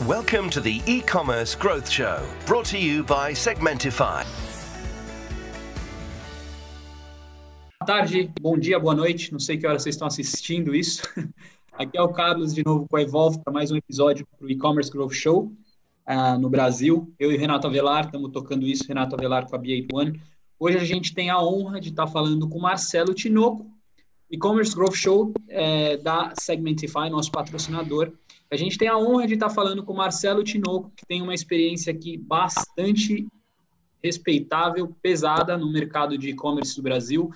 Welcome to the e-commerce growth show, brought to you by Segmentify. Boa tarde, bom dia, boa noite. Não sei que hora vocês estão assistindo isso. Aqui é o Carlos de novo com a Evolve para mais um episódio do e-commerce growth show uh, no Brasil. Eu e Renato Avelar estamos tocando isso, Renato Avelar com a B81. Hoje a gente tem a honra de estar falando com Marcelo Tinoco, e-commerce growth show é, da Segmentify, nosso patrocinador. A gente tem a honra de estar falando com o Marcelo Tinoco, que tem uma experiência aqui bastante respeitável, pesada no mercado de e-commerce do Brasil.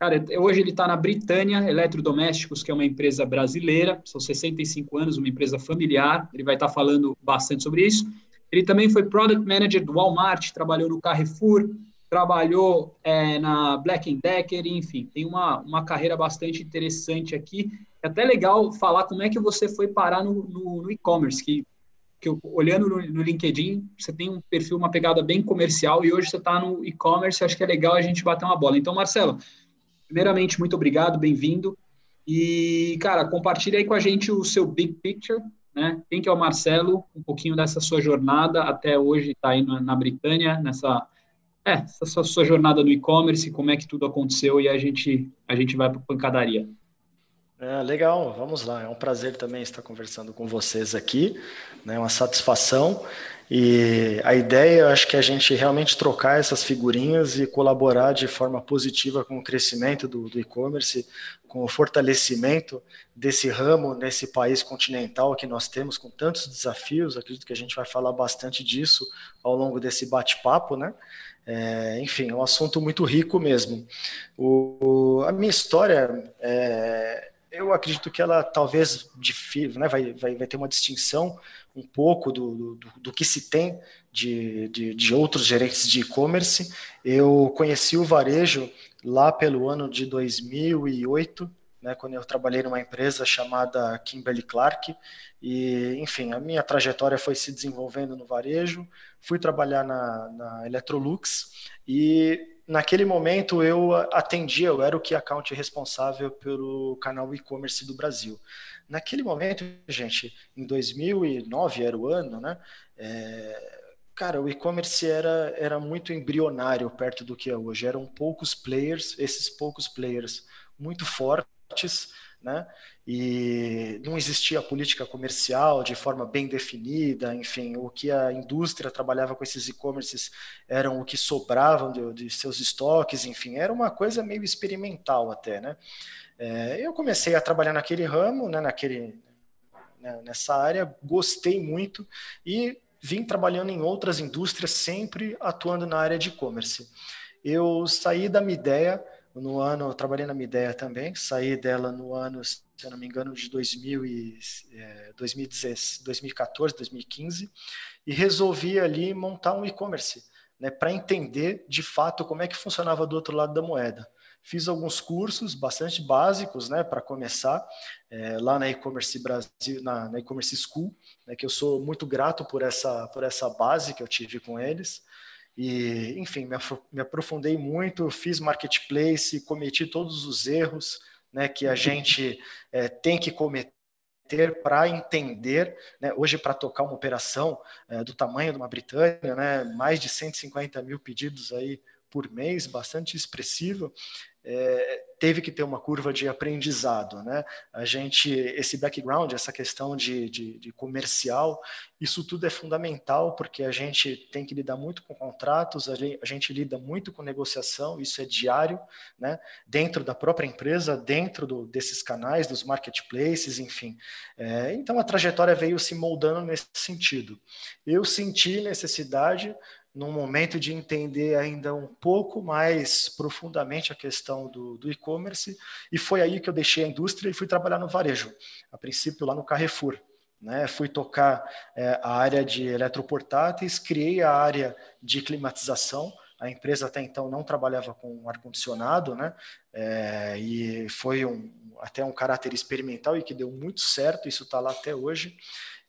Cara, hoje ele está na Britânia Eletrodomésticos, que é uma empresa brasileira, são 65 anos, uma empresa familiar. Ele vai estar falando bastante sobre isso. Ele também foi Product Manager do Walmart, trabalhou no Carrefour, trabalhou é, na Black Decker, enfim, tem uma, uma carreira bastante interessante aqui. É até legal falar como é que você foi parar no, no, no e-commerce, que, que olhando no, no, LinkedIn, você tem um perfil, uma pegada bem comercial, e hoje você está no e-commerce, acho que é legal a gente bater uma bola. Então, Marcelo, primeiramente, muito obrigado, bem-vindo. E, cara, compartilha aí com a gente o seu big picture, né? Quem que é o Marcelo, um pouquinho dessa sua jornada até hoje, está aí na, na Britânia, nessa é, essa sua jornada no e-commerce, como é que tudo aconteceu e a gente, a gente vai para pancadaria. É, legal, vamos lá. É um prazer também estar conversando com vocês aqui, né? Uma satisfação. E a ideia, eu acho que é a gente realmente trocar essas figurinhas e colaborar de forma positiva com o crescimento do, do e-commerce, com o fortalecimento desse ramo nesse país continental que nós temos com tantos desafios. Acredito que a gente vai falar bastante disso ao longo desse bate-papo, né? É, enfim, é um assunto muito rico mesmo. O, a minha história é, eu acredito que ela talvez né, vai, vai, vai ter uma distinção um pouco do, do, do que se tem de, de, de outros gerentes de e-commerce. Eu conheci o varejo lá pelo ano de 2008, né, quando eu trabalhei numa empresa chamada Kimberly Clark. E, enfim, a minha trajetória foi se desenvolvendo no varejo. Fui trabalhar na, na Electrolux e naquele momento eu atendia, eu era o que account responsável pelo canal e-commerce do Brasil. Naquele momento, gente, em 2009 era o ano, né? É, cara, o e-commerce era, era muito embrionário perto do que é hoje. Eram poucos players, esses poucos players muito fortes, né? e não existia política comercial de forma bem definida, enfim, o que a indústria trabalhava com esses e-commerces eram o que sobravam de, de, seus estoques, enfim, era uma coisa meio experimental até, né? É, eu comecei a trabalhar naquele ramo, né, naquele, né, nessa área, gostei muito e vim trabalhando em outras indústrias, sempre atuando na área de e-commerce. Eu saí da minha ideia no ano, eu trabalhei na Mideia também, saí dela no ano, se eu não me engano, de 2000 e, é, 2014, 2015, e resolvi ali montar um e-commerce, né, para entender de fato como é que funcionava do outro lado da moeda. Fiz alguns cursos bastante básicos, né, para começar, é, lá na e-commerce Brasil, na, na e-commerce School, né, que eu sou muito grato por essa, por essa base que eu tive com eles. E, enfim, me aprofundei muito, fiz marketplace, cometi todos os erros né, que a gente é, tem que cometer para entender, né, hoje para tocar uma operação é, do tamanho de uma Britânia, né, mais de 150 mil pedidos aí por mês, bastante expressivo, é, teve que ter uma curva de aprendizado, né? A gente, esse background, essa questão de, de, de, comercial, isso tudo é fundamental porque a gente tem que lidar muito com contratos, a gente, a gente lida muito com negociação, isso é diário, né? Dentro da própria empresa, dentro do, desses canais, dos marketplaces, enfim. É, então a trajetória veio se moldando nesse sentido. Eu senti necessidade num momento de entender ainda um pouco mais profundamente a questão do, do e-commerce, e foi aí que eu deixei a indústria e fui trabalhar no varejo, a princípio lá no Carrefour. Né? Fui tocar é, a área de eletroportáteis, criei a área de climatização, a empresa até então não trabalhava com ar-condicionado, né? É, e foi um, até um caráter experimental e que deu muito certo, isso está lá até hoje.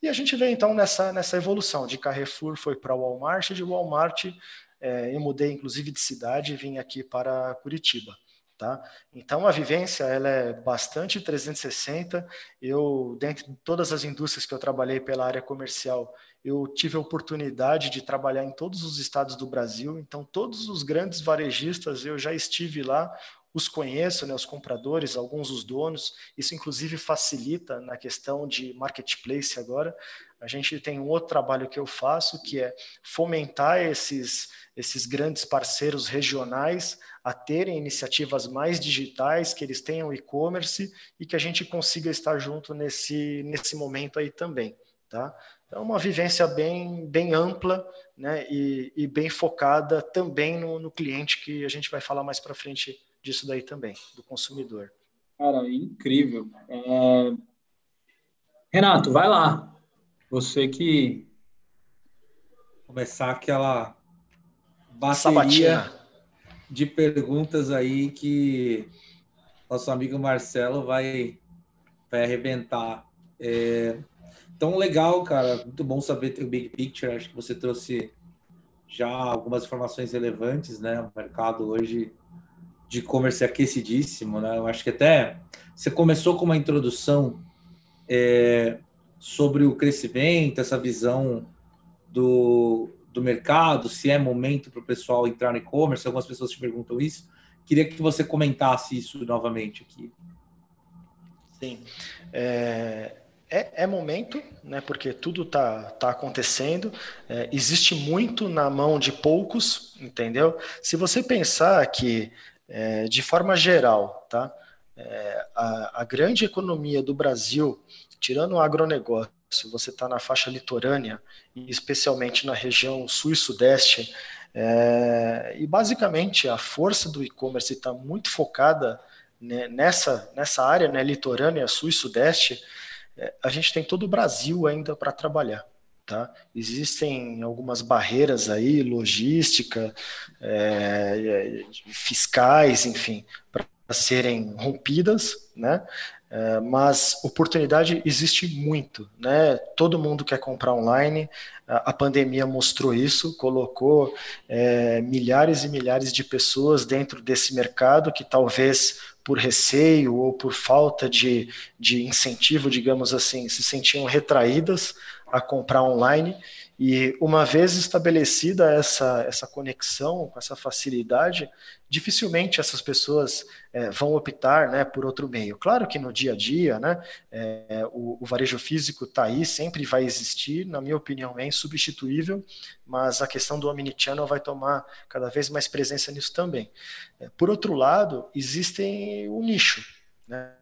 E a gente vê então nessa, nessa evolução. De Carrefour foi para Walmart, de Walmart é, eu mudei inclusive de cidade e vim aqui para Curitiba. Tá? Então a vivência ela é bastante 360. Eu, dentro de todas as indústrias que eu trabalhei pela área comercial, eu tive a oportunidade de trabalhar em todos os estados do Brasil. Então todos os grandes varejistas eu já estive lá, os conheço, né, os compradores, alguns os donos. Isso inclusive facilita na questão de marketplace agora. A gente tem um outro trabalho que eu faço que é fomentar esses esses grandes parceiros regionais a terem iniciativas mais digitais, que eles tenham e-commerce e que a gente consiga estar junto nesse, nesse momento aí também. Tá? Então, uma vivência bem, bem ampla né, e, e bem focada também no, no cliente, que a gente vai falar mais para frente disso daí também, do consumidor. Cara, incrível. É... Renato, vai lá. Você que. Começar aquela bateria. Sabatina de perguntas aí que nosso amigo Marcelo vai, vai arrebentar. É, então, legal, cara. Muito bom saber ter o Big Picture. Acho que você trouxe já algumas informações relevantes, né? O mercado hoje de e-commerce aquecidíssimo, né? Eu acho que até você começou com uma introdução é, sobre o crescimento, essa visão do, do mercado, se é momento para o pessoal entrar no e-commerce, algumas pessoas te perguntam isso. Queria que você comentasse isso novamente aqui. Sim. É, é, é momento, né, porque tudo está tá acontecendo, é, existe muito na mão de poucos, entendeu? Se você pensar que, é, de forma geral, tá, é, a, a grande economia do Brasil, tirando o agronegócio, você está na faixa litorânea, e especialmente na região sul e sudeste, é, e basicamente a força do e-commerce está muito focada né, nessa, nessa área né, litorânea, sul e sudeste, é, a gente tem todo o Brasil ainda para trabalhar. Tá? Existem algumas barreiras aí, logística, é, fiscais, enfim, para serem rompidas, né? É, mas oportunidade existe muito, né? Todo mundo quer comprar online. A, pandemia mostrou isso, colocou é, milhares e milhares de pessoas dentro desse mercado que talvez por receio ou por falta de, de incentivo, digamos assim, se sentiam retraídas a comprar online e uma vez estabelecida essa, essa conexão, com essa facilidade, dificilmente essas pessoas é, vão optar né, por outro meio. Claro que no dia a dia, né, é, o, o, varejo físico está aí, sempre vai existir, na minha opinião é insubstituível, mas a questão do omnichannel vai tomar cada vez mais presença nisso também. É, por outro lado, existem o nicho. Né?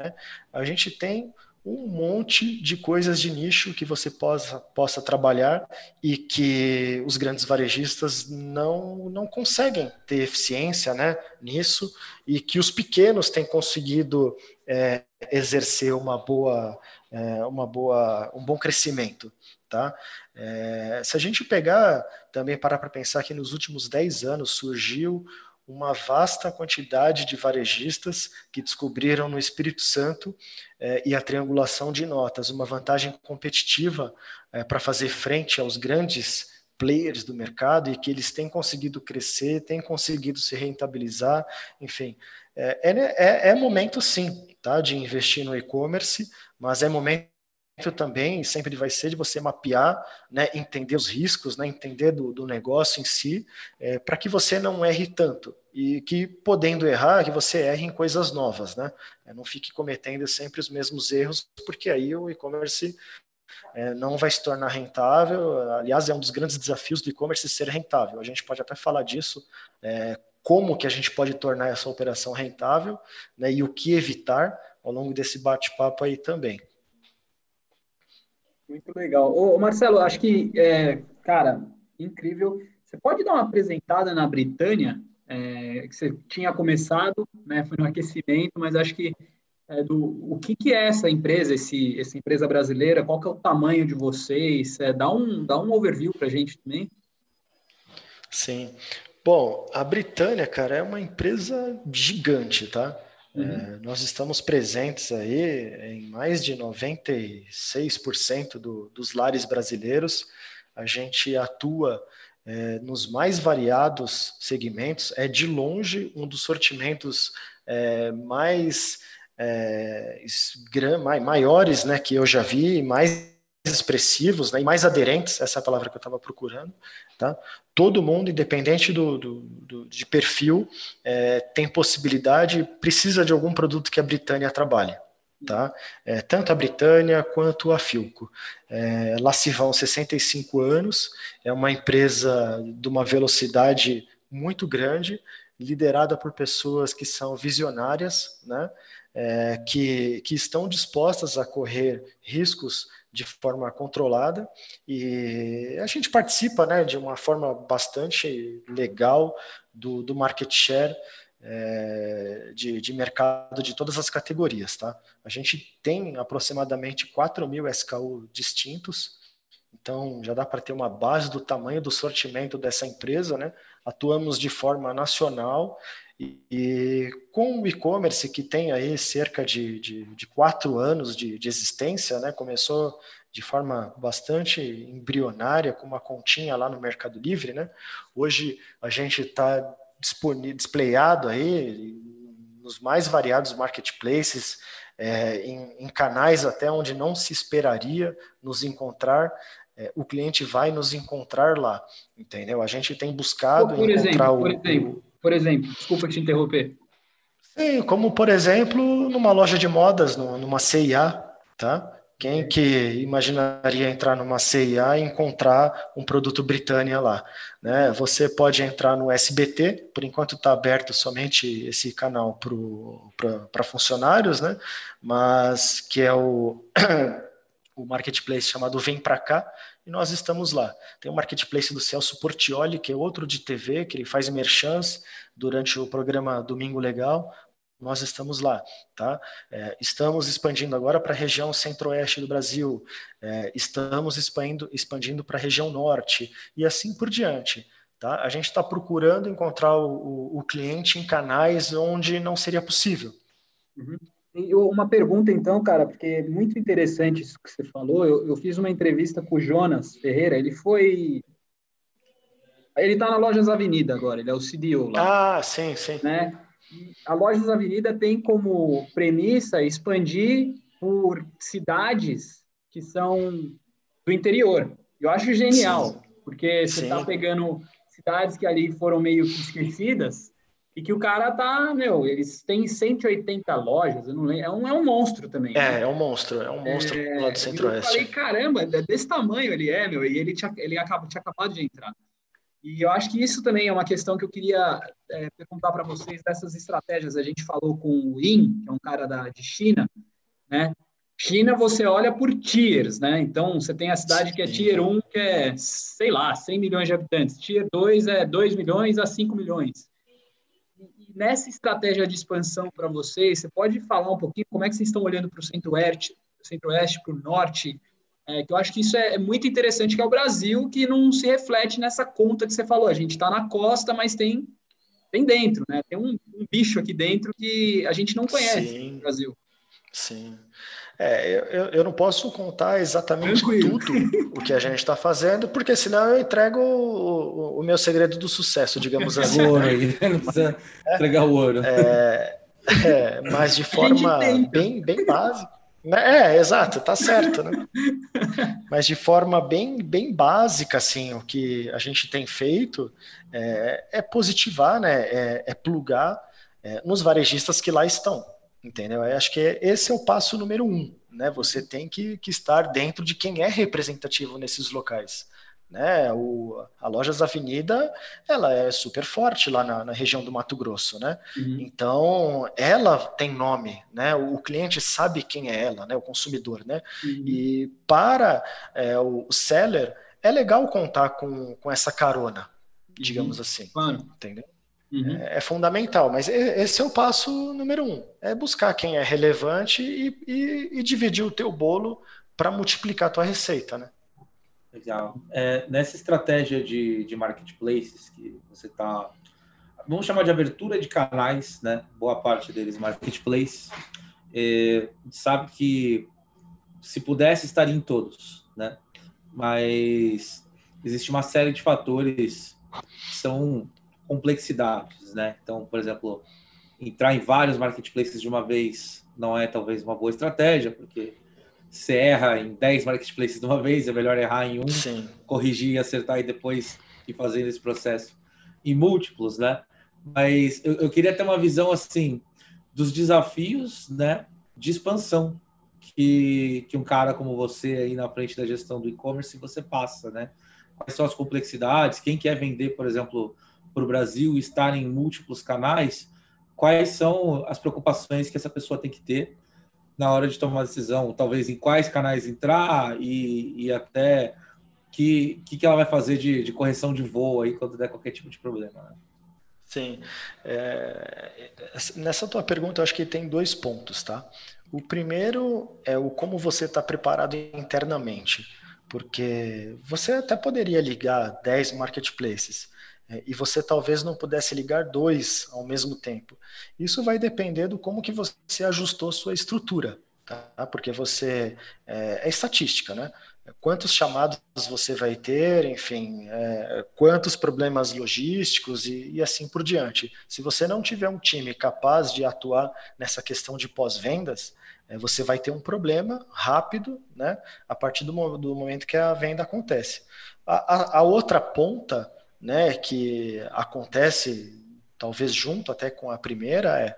A gente tem um monte de coisas de nicho que você possa, possa trabalhar e que os grandes varejistas não, não conseguem ter eficiência né, nisso e que os pequenos têm conseguido é, exercer uma boa, é, uma boa, um bom crescimento. Tá? É, se a gente pegar também parar para pensar que nos últimos 10 anos surgiu uma vasta quantidade de varejistas que descobriram no Espírito Santo é, e a triangulação de notas uma vantagem competitiva é, para fazer frente aos grandes players do mercado e que eles têm conseguido crescer, têm conseguido se rentabilizar, enfim. É, é, é momento sim tá, de investir no e-commerce, mas é momento também sempre vai ser de você mapear, né, entender os riscos, né, entender do, do negócio em si, é, para que você não erre tanto e que podendo errar, que você erre em coisas novas, né? É, não fique cometendo sempre os mesmos erros, porque aí o e-commerce é, não vai se tornar rentável. Aliás, é um dos grandes desafios do e-commerce ser rentável. A gente pode até falar disso, é, como que a gente pode tornar essa operação rentável, né, e o que evitar ao longo desse bate-papo aí também. Muito legal. Ô, Marcelo, acho que, é, cara, incrível. Você pode dar uma apresentada na Britânia, é, que você tinha começado, né, foi no aquecimento, mas acho que é, do, o que, que é essa empresa, esse, essa empresa brasileira, qual que é o tamanho de vocês? É, dá, um, dá um overview para a gente também. Sim. Bom, a Britânia, cara, é uma empresa gigante, tá? Uhum. É, nós estamos presentes aí em mais de 96% do, dos lares brasileiros. A gente atua é, nos mais variados segmentos, é de longe um dos sortimentos é, mais é, maiores né, que eu já vi, mais expressivos né, e mais aderentes, essa é a palavra que eu estava procurando. Tá? Todo mundo, independente do, do, do de perfil, é, tem possibilidade, precisa de algum produto que a Britânia trabalhe. Tá? É, tanto a Britânia quanto a Filco. É, lá se vão 65 anos, é uma empresa de uma velocidade muito grande, liderada por pessoas que são visionárias, né? É, que, que estão dispostas a correr riscos de forma controlada e a gente participa né, de uma forma bastante legal do, do market share é, de, de, mercado de todas as categorias. Tá? A gente tem aproximadamente 4 mil SKU distintos, então já dá para ter uma base do tamanho do sortimento dessa empresa. Né? Atuamos de forma nacional e, com o e-commerce que tem aí cerca de, de, de quatro anos de, de existência, né? começou de forma bastante embrionária, com uma continha lá no Mercado Livre. Né? Hoje a gente está displayado aí nos mais variados marketplaces, é, em, em, canais até onde não se esperaria nos encontrar, é, o cliente vai nos encontrar lá, entendeu? A gente tem buscado por encontrar exemplo, o, por exemplo, por exemplo, desculpa te interromper. Sim, como por exemplo numa loja de modas, numa CIA, tá? Quem que imaginaria entrar numa CIA e encontrar um produto Britânia lá? Né? Você pode entrar no SBT, por enquanto está aberto somente esse canal para funcionários, né? mas que é o, o marketplace chamado Vem Pra Cá, e nós estamos lá. Tem o marketplace do Celso Portioli, que é outro de TV, que ele faz merchans durante o programa Domingo Legal nós estamos lá, tá? É, estamos expandindo agora para a região centro-oeste do Brasil, é, estamos expandindo, expandindo para a região norte e assim por diante. Tá? A gente está procurando encontrar o, o, o, cliente em canais onde não seria possível. Uhum. Uma pergunta, então, cara, porque é muito interessante isso que você falou. Eu, eu fiz uma entrevista com o Jonas Ferreira, ele foi. Ele está na Lojas Avenida agora, ele é o CDO lá. Ah, sim, sim. Né? a Lojas Avenida tem como premissa expandir por cidades que são do interior. Eu acho genial, Sim. porque você está pegando cidades que ali foram meio que esquecidas e que o cara tá, meu, eles têm 180 lojas, eu não lembro, é um, é um monstro também. É, né? é um monstro, é um monstro é, lá do Centro-Oeste. Eu falei, caramba, é desse tamanho ele é, meu, e ele tinha, ele acaba, tinha acabado de entrar. E eu acho que isso também é uma questão que eu queria é, perguntar para vocês dessas estratégias. A gente falou com o In, que é um cara da, de China, né? China, você olha por tiers, né? Então, você tem a cidade que é tier 1, que é, sei lá, 100 milhões de habitantes. Tier 2 é 2 milhões a 5 milhões. Nessa estratégia de expansão para vocês, você pode falar um pouquinho como é que vocês estão olhando para o centro-oeste, centro-oeste, para o norte, é, que eu acho que isso é, é, muito interessante, que é o Brasil, que não se reflete nessa conta que você falou. A gente está na costa, mas tem, tem dentro, né? Tem um, um, bicho aqui dentro que a gente não conhece Sim. no Brasil. Sim. É, eu, eu não posso contar exatamente Tranquilo. tudo o que a gente está fazendo, porque senão eu entrego o, o, meu segredo do sucesso, digamos assim. o ouro aí, não precisa é, entregar o ouro. É, é, mas de forma bem, bem básica. Né? É, exato, tá certo, né? Mas de forma bem, bem básica, assim, o que a gente tem feito é, é positivar, né? É, é plugar é, nos varejistas que lá estão, entendeu? Eu acho que esse é o passo número um, né? Você tem que, que estar dentro de quem é representativo nesses locais. Né? O, a Lojas Avenida ela é super forte lá na, na região do Mato Grosso, né? Uhum. Então ela tem nome, né? O, o, cliente sabe quem é ela, né? O consumidor, né? Uhum. E para é, o, o, seller é legal contar com, com essa carona, digamos uhum. assim, claro. entendeu? Uhum. É, é, fundamental, mas esse é o passo número um, é buscar quem é relevante e, e, e dividir o teu bolo para multiplicar a tua receita, né? Legal. É, nessa estratégia de, de marketplaces que você está, vamos chamar de abertura de canais, né? Boa parte deles marketplace. É, sabe que se pudesse estaria em todos, né? Mas existe uma série de fatores que são complexidades, né? Então, por exemplo, entrar em vários marketplaces de uma vez não é talvez uma boa estratégia, porque se erra em 10 marketplaces de uma vez, é melhor errar em um, Sim. corrigir, acertar e depois ir fazendo esse processo em múltiplos, né? Mas eu, eu queria ter uma visão assim dos desafios, né, de expansão que, que um cara como você aí na frente da gestão do e-commerce você passa, né? Quais são as complexidades? Quem quer vender, por exemplo, para o Brasil, estar em múltiplos canais? Quais são as preocupações que essa pessoa tem que ter na hora de tomar decisão? Talvez em quais canais entrar e, e até que, que, que ela vai fazer de, de correção de voo aí quando der qualquer tipo de problema, né? Sim. É, nessa tua pergunta, eu acho que tem dois pontos, tá? O primeiro é o como você está preparado internamente, porque você até poderia ligar 10 marketplaces e você talvez não pudesse ligar dois ao mesmo tempo. Isso vai depender do como que você ajustou sua estrutura, tá? Porque você é, é estatística, né? quantos chamados você vai ter, enfim, é, quantos problemas logísticos e, e, assim por diante. Se você não tiver um time capaz de atuar nessa questão de pós-vendas, é, você vai ter um problema rápido, né, a partir do, do momento que a venda acontece. A, a, a outra ponta, né, que acontece talvez junto até com a primeira é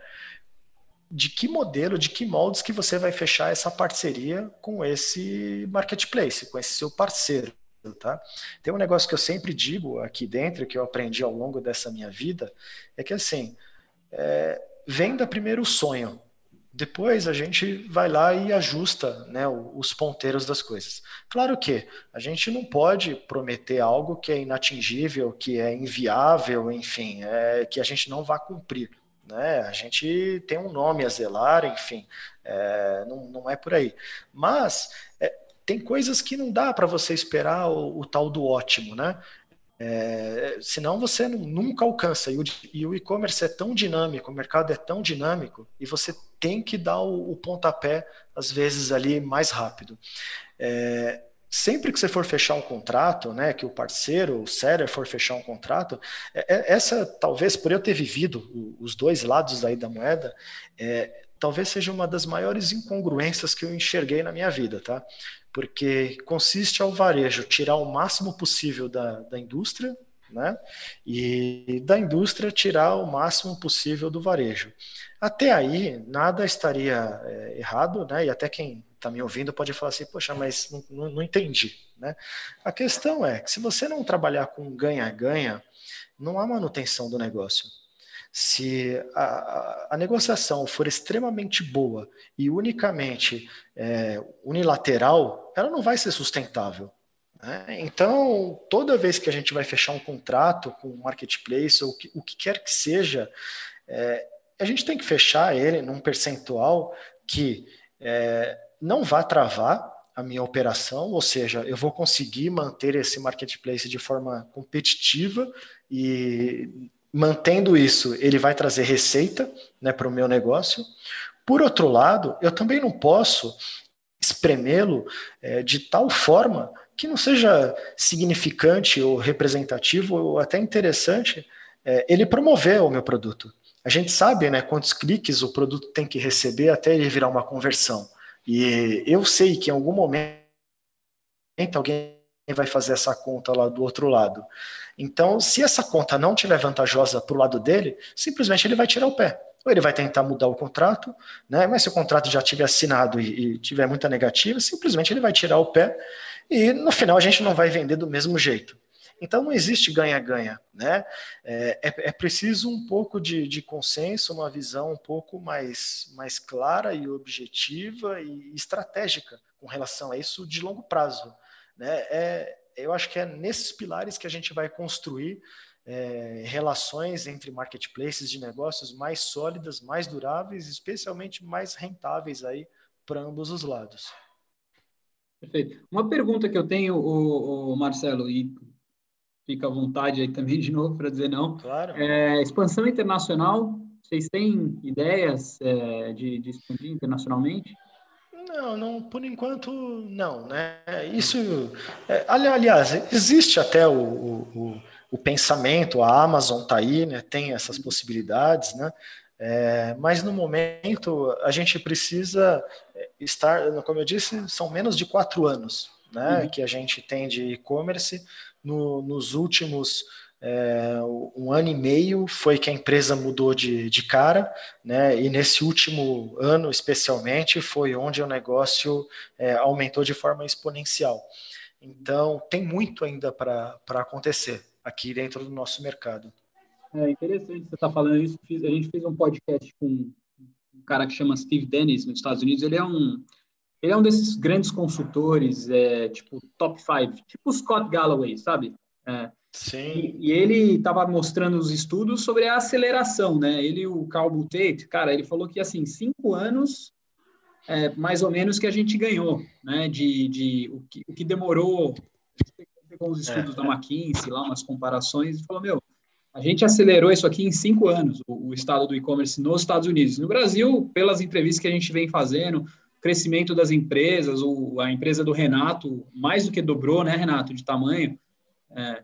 de que modelo, de que moldes que você vai fechar essa parceria com esse marketplace, com esse seu parceiro. Tá? Tem um negócio que eu sempre digo aqui dentro, que eu aprendi ao longo dessa minha vida, é que assim, é, venda primeiro o sonho, depois a gente vai lá e ajusta né, os ponteiros das coisas. Claro que a gente não pode prometer algo que é inatingível, que é inviável, enfim, é, que a gente não vai cumprir. Né? A gente tem um nome a zelar, enfim, é, não, não é por aí. Mas é, tem coisas que não dá para você esperar o, o, tal do ótimo, né? É, senão você nunca alcança. E o, e-commerce é tão dinâmico, o mercado é tão dinâmico, e você tem que dar o, o pontapé, às vezes, ali mais rápido. É, sempre que você for fechar um contrato, né, que o parceiro, o seller for fechar um contrato, é, é, essa talvez por eu ter vivido os dois lados aí da moeda, é, talvez seja uma das maiores incongruências que eu enxerguei na minha vida, tá? Porque consiste ao varejo tirar o máximo possível da, da indústria, né? E da indústria tirar o máximo possível do varejo. Até aí, nada estaria é, errado, né? E até quem está me ouvindo pode falar assim, poxa, mas não, não, não entendi. Né? A questão é que se você não trabalhar com ganha-ganha, não há manutenção do negócio. Se a, a, negociação for extremamente boa e unicamente é, unilateral, ela não vai ser sustentável. Né? Então, toda vez que a gente vai fechar um contrato com um marketplace ou que, o que quer que seja, é, a gente tem que fechar ele num percentual que é, não vai travar a minha operação, ou seja, eu vou conseguir manter esse marketplace de forma competitiva e mantendo isso, ele vai trazer receita né, para o meu negócio. Por outro lado, eu também não posso espremê-lo é, de tal forma que não seja significante ou representativo ou até interessante é, ele promover o meu produto. A gente sabe né, quantos cliques o produto tem que receber até ele virar uma conversão. E eu sei que em algum momento alguém vai fazer essa conta lá do outro lado. Então, se essa conta não tiver vantajosa para o lado dele, simplesmente ele vai tirar o pé. Ou ele vai tentar mudar o contrato, né? mas se o contrato já tiver assinado e, e tiver muita negativa, simplesmente ele vai tirar o pé e no final a gente não vai vender do mesmo jeito. Então não existe ganha-ganha, né? É, é, é, preciso um pouco de, de, consenso, uma visão um pouco mais, mais clara e objetiva e estratégica com relação a isso de longo prazo. Né? É, eu acho que é nesses pilares que a gente vai construir é, relações entre marketplaces de negócios mais sólidas, mais duráveis, especialmente mais rentáveis aí para ambos os lados. Perfeito. Uma pergunta que eu tenho, o, o Marcelo, e fica à vontade aí também de novo para dizer não. Claro. É, expansão internacional, vocês têm ideias é, de, de expandir internacionalmente? Não, não, por enquanto não, né? Isso, é, aliás, existe até o, o, o pensamento, a Amazon está aí, né? Tem essas possibilidades, né? É, mas no momento a gente precisa estar, como eu disse, são menos de quatro anos, né? Uhum. Que a gente tem de e-commerce no, nos últimos é, um ano e meio foi que a empresa mudou de, de cara, né? E nesse último ano, especialmente, foi onde o negócio é, aumentou de forma exponencial. Então, tem muito ainda para acontecer aqui dentro do nosso mercado. É interessante você estar tá falando isso. A gente fez um podcast com um cara que chama Steve Dennis nos Estados Unidos. Ele é um ele é um desses grandes consultores, é, tipo top five, tipo Scott Galloway, sabe? É, Sim. E, e ele estava mostrando os estudos sobre a aceleração, né? Ele, o Carl Tate, cara, ele falou que assim cinco anos, é, mais ou menos que a gente ganhou, né? De, de o que, o que demorou, pegou os estudos é. da McKinsey lá, umas comparações e falou meu, a gente acelerou isso aqui em cinco anos, o, o estado do e-commerce nos Estados Unidos. No Brasil, pelas entrevistas que a gente vem fazendo, crescimento das empresas, o, a empresa do Renato mais do que dobrou, né, Renato, de tamanho. É,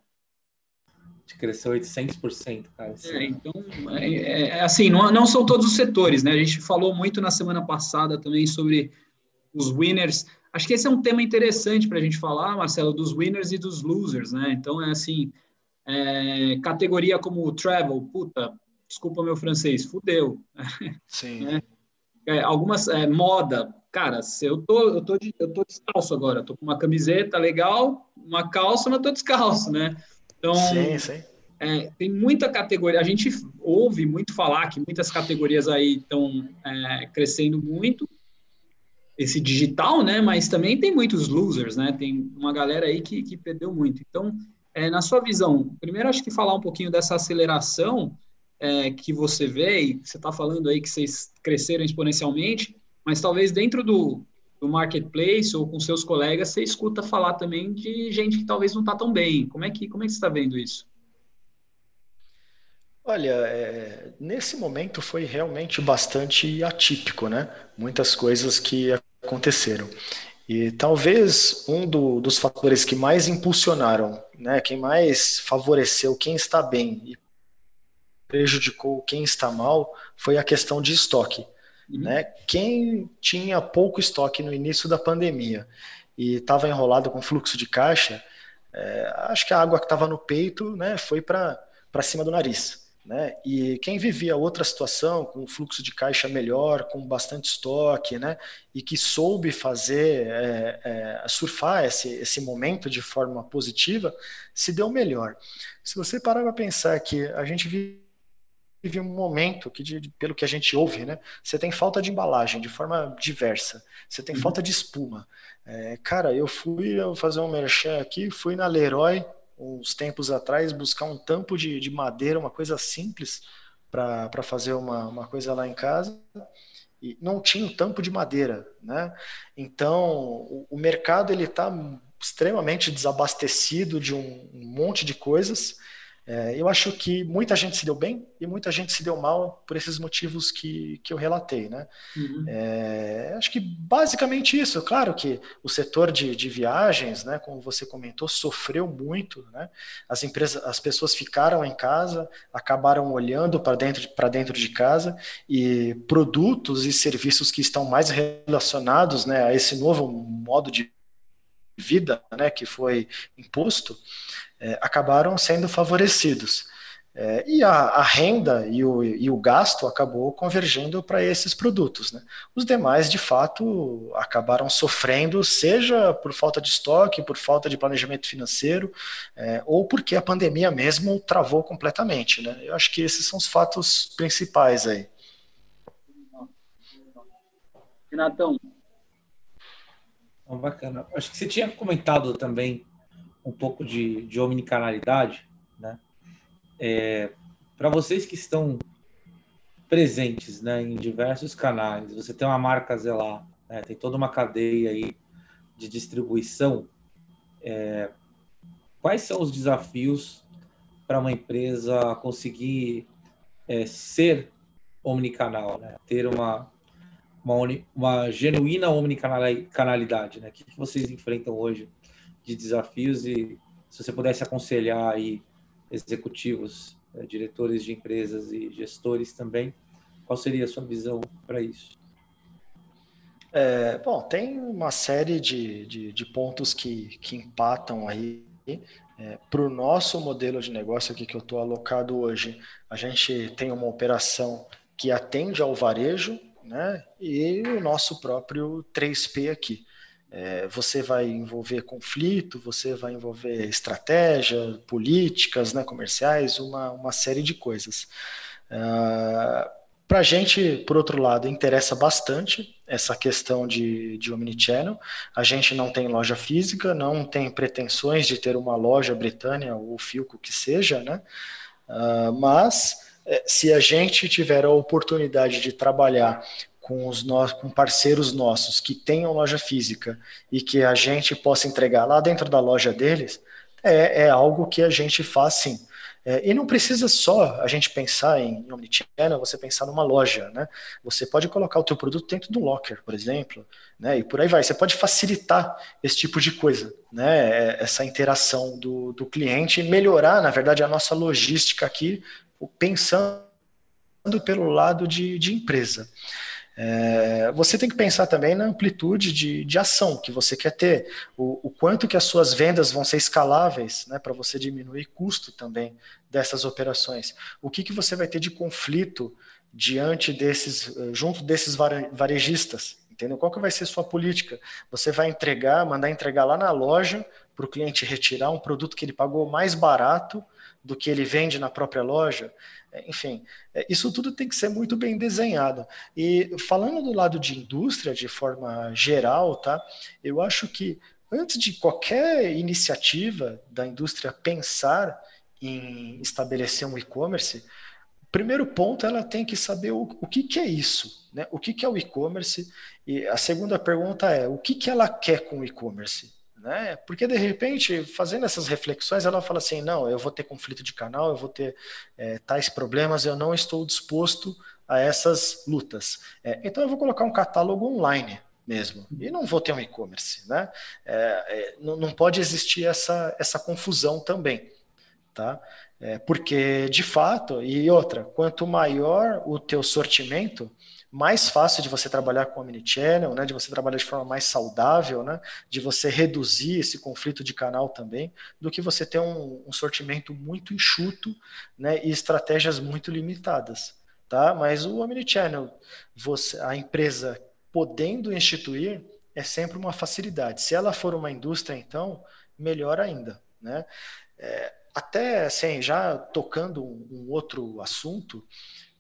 cresceu 800%, cara. É, então, é, é, é, assim, não, não são todos os setores, né? A gente falou muito na semana passada também sobre os winners. Acho que esse é um tema interessante para a gente falar, Marcelo, dos winners e dos losers, né? Então, é assim, é, categoria como travel, puta, desculpa meu francês, fudeu. Sim. é, é algumas, é, moda, cara, se eu tô, eu tô, de, eu tô descalço agora, tô com uma camiseta legal, uma calça, mas tô descalço, né? Então, sim, sim. É, tem muita categoria. A gente ouve muito falar que muitas categorias aí estão é, crescendo muito. Esse digital, né? Mas também tem muitos losers, né? Tem uma galera aí que, que perdeu muito. Então, é, na sua visão, primeiro acho que falar um pouquinho dessa aceleração é, que você vê, e você está falando aí que vocês cresceram exponencialmente, mas talvez dentro do, do marketplace ou com seus colegas, você escuta falar também de gente que talvez não está tão bem. Como é que, como é que você está vendo isso? Olha, é, nesse momento foi realmente bastante atípico, né? Muitas coisas que aconteceram. E talvez um do, dos fatores que mais impulsionaram, né, quem mais favoreceu quem está bem e prejudicou quem está mal, foi a questão de estoque. Né? Quem tinha pouco estoque no início da pandemia e estava enrolado com fluxo de caixa, é, acho que a água que estava no peito né, foi para cima do nariz. Né? E quem vivia outra situação, com fluxo de caixa melhor, com bastante estoque, né? e que soube fazer, é, é, surfar esse, esse momento de forma positiva, se deu melhor. Se você parar para pensar que a gente vive vive um momento que, de, pelo que a gente ouve, né, você tem falta de embalagem de forma diversa, você tem uhum. falta de espuma. É, cara, eu fui eu fazer um merchan aqui, fui na Leroy uns tempos atrás buscar um tampo de, de madeira, uma coisa simples para fazer uma, uma coisa lá em casa e não tinha um tampo de madeira, né? Então o, o mercado ele está extremamente desabastecido de um, um monte de coisas é, eu acho que muita gente se deu bem e muita gente se deu mal por esses motivos que, que eu relatei. Né? Uhum. É, acho que basicamente isso. Claro que o setor de, de viagens, né, como você comentou, sofreu muito. Né? As empresas, as pessoas ficaram em casa, acabaram olhando para dentro, dentro de casa e produtos e serviços que estão mais relacionados né, a esse novo modo de vida né, que foi imposto é, acabaram sendo favorecidos. É, e a, a, renda e o, e o gasto acabou convergindo para esses produtos. Né? Os demais, de fato, acabaram sofrendo, seja por falta de estoque, por falta de planejamento financeiro, é, ou porque a pandemia mesmo travou completamente. Né? Eu acho que esses são os fatos principais aí. Renatão. Bacana. Acho que você tinha comentado também um pouco de, de omnicanalidade, né? É, para vocês que estão presentes né, em diversos canais, você tem uma marca zelar, né, tem toda uma cadeia aí de distribuição, é, quais são os desafios para uma empresa conseguir é, ser omnicanal, né? ter uma, uma, uma genuína omnicanalidade, né? O que, que vocês enfrentam hoje de desafios e se você pudesse aconselhar aí executivos, eh, diretores de empresas e gestores também, qual seria a sua visão para isso? É, bom, tem uma série de, de, de pontos que, que empatam aí. É, para o nosso modelo de negócio aqui que eu estou alocado hoje, a gente tem uma operação que atende ao varejo, né? E o nosso próprio 3P aqui. É, você vai envolver conflito, você vai envolver estratégia, políticas, né, comerciais, uma, uma série de coisas. Uh, para a gente, por outro lado, interessa bastante essa questão de, de omnichannel. A gente não tem loja física, não tem pretensões de ter uma loja britânia ou Filco que seja, né? Uh, mas eh, se a gente tiver a oportunidade de trabalhar com os no... com parceiros nossos que tenham loja física e que a gente possa entregar lá dentro da loja deles, é, é algo que a gente faz sim. É, e não precisa só a gente pensar em omnichannel, você pensar numa loja, né? Você pode colocar o teu produto dentro do locker, por exemplo, né? E por aí vai. Você pode facilitar esse tipo de coisa, né? É, essa interação do, do cliente e melhorar, na verdade, a nossa logística aqui, pensando pelo lado de, de empresa. É, você tem que pensar também na amplitude de, de ação que você quer ter, o, o quanto que as suas vendas vão ser escaláveis, né, para você diminuir custo também dessas operações. O que, que você vai ter de conflito diante desses, junto desses varejistas, entendeu? Qual que vai ser sua política? Você vai entregar, mandar entregar lá na loja para o cliente retirar um produto que ele pagou mais barato do que ele vende na própria loja? Enfim, é, isso tudo tem que ser muito bem desenhado. E falando do lado de indústria, de forma geral, tá? Eu acho que antes de qualquer iniciativa da indústria pensar em estabelecer um e-commerce, o primeiro ponto ela tem que saber o, o que, que é isso, né? O que, que é o e-commerce? E a segunda pergunta é o que, que ela quer com o e-commerce? Né? Porque de repente, fazendo essas reflexões, ela fala assim: não, eu vou ter conflito de canal, eu vou ter é, tais problemas, eu não estou disposto a essas lutas. É, então eu vou colocar um catálogo online mesmo e não vou ter um e-commerce, né? É, é não, não, pode existir essa, essa confusão também, tá? É, porque de fato e outra, quanto maior o teu sortimento, mais fácil de você trabalhar com omnichannel, né, de você trabalhar de forma mais saudável, né, de você reduzir esse conflito de canal também, do que você ter um, um sortimento muito enxuto né, e estratégias muito limitadas. Tá? Mas o omnichannel, você, a empresa podendo instituir, é sempre uma facilidade. Se ela for uma indústria, então, melhor ainda. Né? É, até assim, já tocando um, um outro assunto,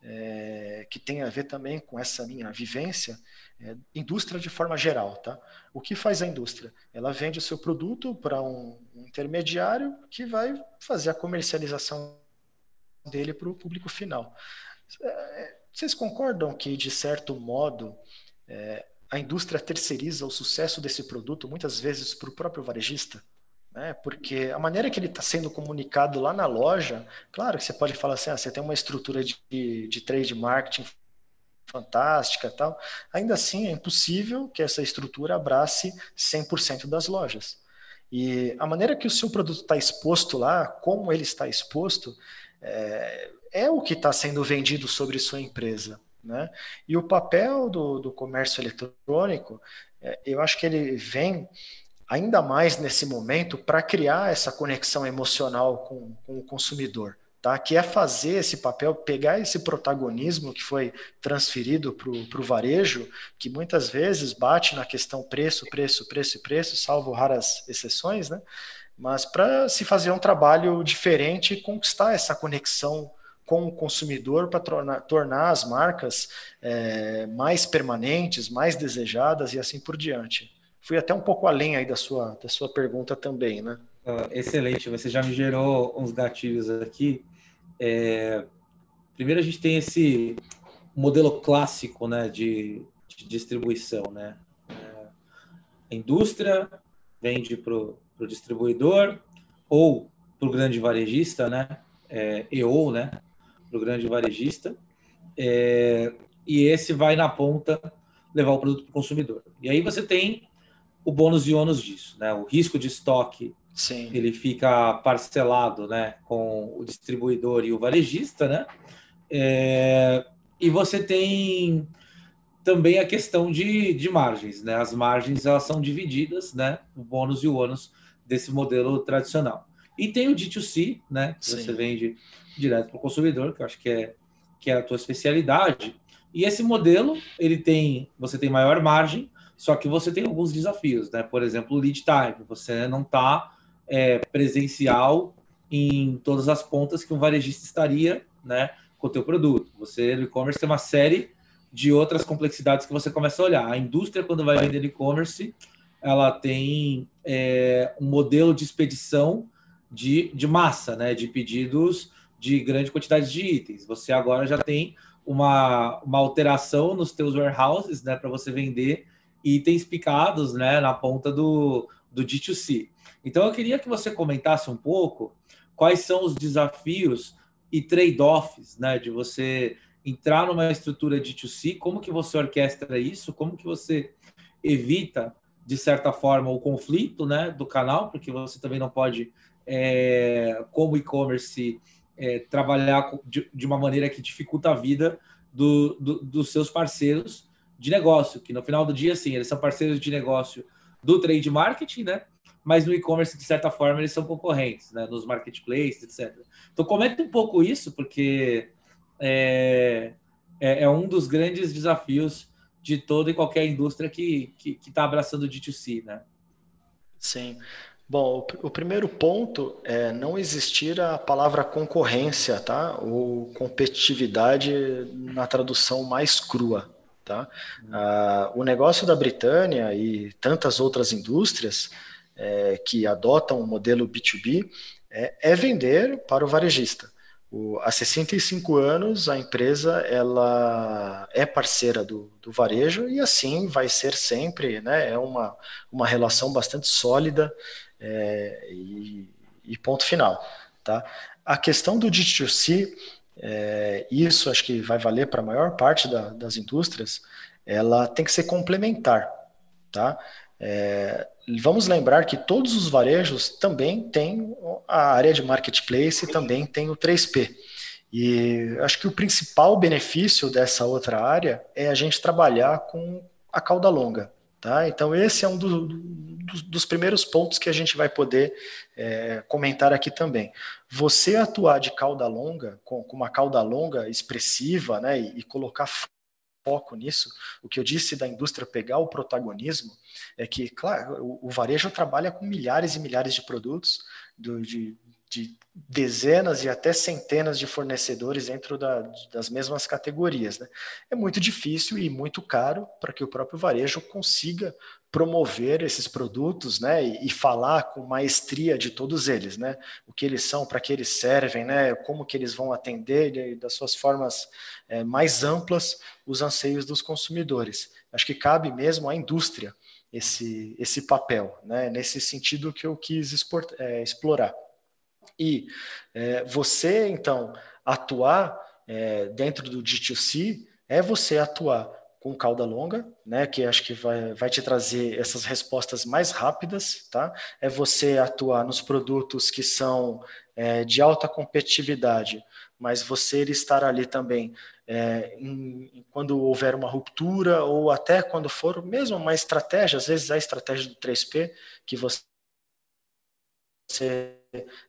é, que tem a ver também com essa minha vivência, é, indústria de forma geral, tá? O que faz a indústria? Ela vende o seu produto para um, um, intermediário que vai fazer a comercialização dele para o público final. É, vocês concordam que, de certo modo, é, a indústria terceiriza o sucesso desse produto muitas vezes para o próprio varejista? Né? Porque a maneira que ele está sendo comunicado lá na loja, claro que você pode falar assim, ah, você tem uma estrutura de, de trade marketing fantástica tal, ainda assim é impossível que essa estrutura abrace 100% das lojas. E a maneira que o seu produto está exposto lá, como ele está exposto, é, é o que está sendo vendido sobre sua empresa. Né? E o papel do, do comércio eletrônico, é, eu acho que ele vem ainda mais nesse momento para criar essa conexão emocional com, com o consumidor. Tá? que é fazer esse papel, pegar esse protagonismo que foi transferido para o varejo, que muitas vezes bate na questão preço, preço, preço preço, salvo raras exceções, né? mas para se fazer um trabalho diferente e conquistar essa conexão com o consumidor para tornar, tornar, as marcas é, mais permanentes, mais desejadas e assim por diante fui até um pouco além aí da sua, da sua pergunta também, né? Uh, excelente, você já me gerou uns gatilhos aqui. É, primeiro a gente tem esse modelo clássico, né, de, de distribuição, né? É, a indústria vende para o distribuidor ou para o grande varejista, né? É, ou, né? Para o grande varejista. É, e esse vai na ponta levar o produto para o consumidor. E aí você tem o bônus e ônus disso, né? O risco de estoque Sim. ele fica parcelado, né, com o distribuidor e o varejista, né? É, e você tem também a questão de, de margens, né? As margens elas são divididas, né? O bônus e o ônus desse modelo tradicional. E tem o D2C, né? Que Sim. você vende direto para o consumidor, que eu acho que é, que é a tua especialidade. E esse modelo, ele tem, você tem maior margem, só que você tem alguns desafios, né? Por exemplo, lead time. Você não está é, presencial em todas as pontas que um varejista estaria, né? Com o teu produto. Você no e-commerce tem uma série de outras complexidades que você começa a olhar. A indústria, quando vai vender e-commerce, ela tem é, um modelo de expedição de, de massa, né? De pedidos de grande quantidade de itens. Você agora já tem uma, uma alteração nos teus warehouses, né? Para você vender itens picados, né? Na ponta do, do D2C. Então, eu queria que você comentasse um pouco quais são os desafios e trade-offs, né? De você entrar numa estrutura de 2C, como que você orquestra isso, como que você evita, de certa forma, o conflito né, do canal, porque você também não pode, é, como e-commerce, é, trabalhar de, de, uma maneira que dificulta a vida do, do, dos seus parceiros de negócio, que no final do dia, sim, eles são parceiros de negócio do trade marketing, né? Mas no e-commerce, de certa forma, eles são concorrentes, né? Nos marketplaces, etc. Então, comenta um pouco isso, porque é, é, é, um dos grandes desafios de toda e qualquer indústria que está abraçando o D2C, né? Sim. Bom, o, o, primeiro ponto é não existir a palavra concorrência, tá? Ou competitividade na tradução mais crua, tá? Hum. Ah, o negócio da Britânia e tantas outras indústrias é, que adotam o modelo B2B é, é vender para o varejista. O, há 65 anos, a empresa ela é parceira do, do, varejo e assim vai ser sempre. Né? É uma, uma relação bastante sólida é, e, e, ponto final. Tá? A questão do D2C, é, isso acho que vai valer para a maior parte da, das indústrias, ela tem que ser complementar. Tá? É, vamos lembrar que todos os varejos também têm a área de marketplace e também tem o 3P. E acho que o principal benefício dessa outra área é a gente trabalhar com a cauda longa. Tá? Então, esse é um do, do, dos primeiros pontos que a gente vai poder é, comentar aqui também. Você atuar de cauda longa, com, com uma cauda longa expressiva, né, e, e colocar foco nisso, o que eu disse da indústria pegar o protagonismo, é que, claro, o, o varejo trabalha com milhares e milhares de produtos, do, de, de dezenas e até centenas de fornecedores dentro da, das mesmas categorias. Né? É muito difícil e muito caro para que o próprio varejo consiga promover esses produtos né, e, e, falar com maestria de todos eles, né, o que eles são, para que eles servem, né, como que eles vão atender e das suas formas é, mais amplas os anseios dos consumidores. Acho que cabe mesmo à indústria esse, esse papel, né, nesse sentido que eu quis é, explorar. E é, você, então, atuar é, dentro do D2C é você atuar com cauda longa, né, que acho que vai, vai te trazer essas respostas mais rápidas, tá? É você atuar nos produtos que são é, de alta competitividade, mas você estar ali também é, em, quando houver uma ruptura ou até quando for mesmo uma estratégia, às vezes a estratégia do 3P, que você